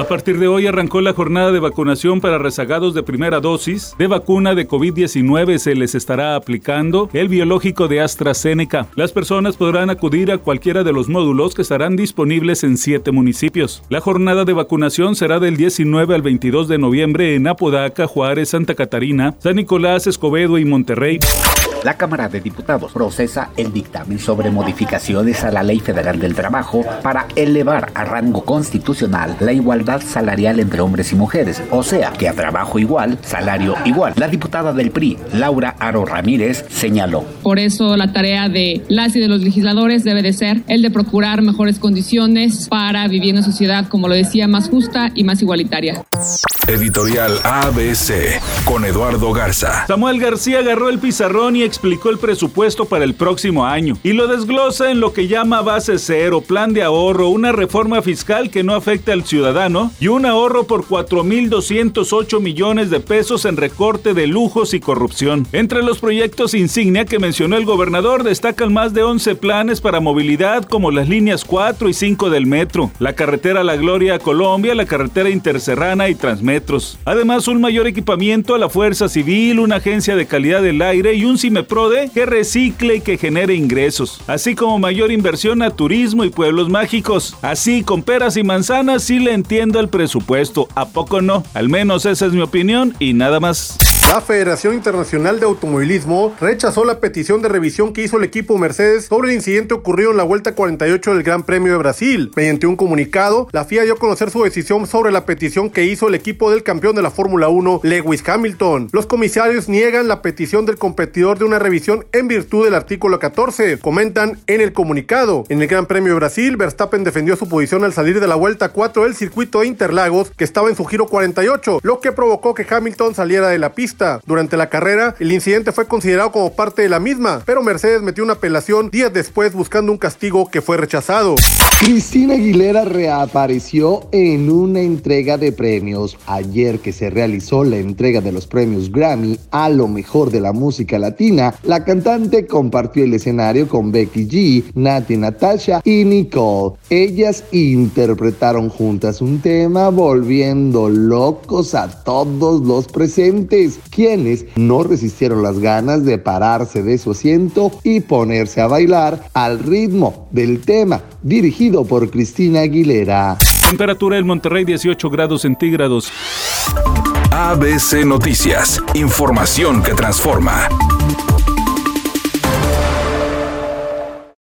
A partir de hoy arrancó la jornada de vacunación para rezagados de primera dosis de vacuna de COVID-19. Se les estará aplicando el biológico de AstraZeneca. Las personas podrán acudir a cualquiera de los módulos que estarán disponibles en siete municipios. La jornada de vacunación será del 19 al 22 de noviembre en Apodaca, Juárez, Santa Catarina, San Nicolás, Escobedo y Monterrey. La Cámara de Diputados procesa el dictamen sobre modificaciones a la Ley Federal del Trabajo para elevar a rango constitucional la igualdad salarial entre hombres y mujeres, o sea, que a trabajo igual, salario igual. La diputada del PRI, Laura Aro Ramírez, señaló. Por eso la tarea de las y de los legisladores debe de ser el de procurar mejores condiciones para vivir en una sociedad, como lo decía, más justa y más igualitaria. Editorial ABC con Eduardo Garza. Samuel García agarró el pizarrón y explicó el presupuesto para el próximo año y lo desglosa en lo que llama base cero, plan de ahorro, una reforma fiscal que no afecta al ciudadano y un ahorro por 4.208 millones de pesos en recorte de lujos y corrupción. Entre los proyectos insignia que mencionó el gobernador destacan más de 11 planes para movilidad como las líneas 4 y 5 del metro, la carretera La Gloria a Colombia, la carretera interserrana y Transmetros. Además, un mayor equipamiento a la Fuerza Civil, una agencia de calidad del aire y un cime PRODE que recicle y que genere ingresos, así como mayor inversión a turismo y pueblos mágicos. Así, con peras y manzanas, sí le entiendo el presupuesto. ¿A poco no? Al menos esa es mi opinión y nada más. La Federación Internacional de Automovilismo rechazó la petición de revisión que hizo el equipo Mercedes sobre el incidente ocurrido en la Vuelta 48 del Gran Premio de Brasil. Mediante un comunicado, la FIA dio a conocer su decisión sobre la petición que hizo el equipo del campeón de la Fórmula 1, Lewis Hamilton. Los comisarios niegan la petición del competidor de una revisión en virtud del artículo 14. Comentan en el comunicado. En el Gran Premio de Brasil, Verstappen defendió su posición al salir de la Vuelta 4 del circuito de Interlagos, que estaba en su giro 48, lo que provocó que Hamilton saliera de la Durante la carrera, el incidente fue considerado como parte de la misma, pero Mercedes metió una apelación días después buscando un castigo que fue rechazado. Cristina Aguilera reapareció en una entrega de premios. Ayer que se realizó la entrega de los premios Grammy a lo mejor de la música latina, la cantante compartió el escenario con Becky G, Nati Natasha y Nicole. Ellas interpretaron juntas un tema volviendo locos a todos los presentes quienes no resistieron las ganas de pararse de su asiento y ponerse a bailar al ritmo del tema dirigido por Cristina Aguilera. Temperatura en Monterrey 18 grados centígrados. ABC Noticias, información que transforma.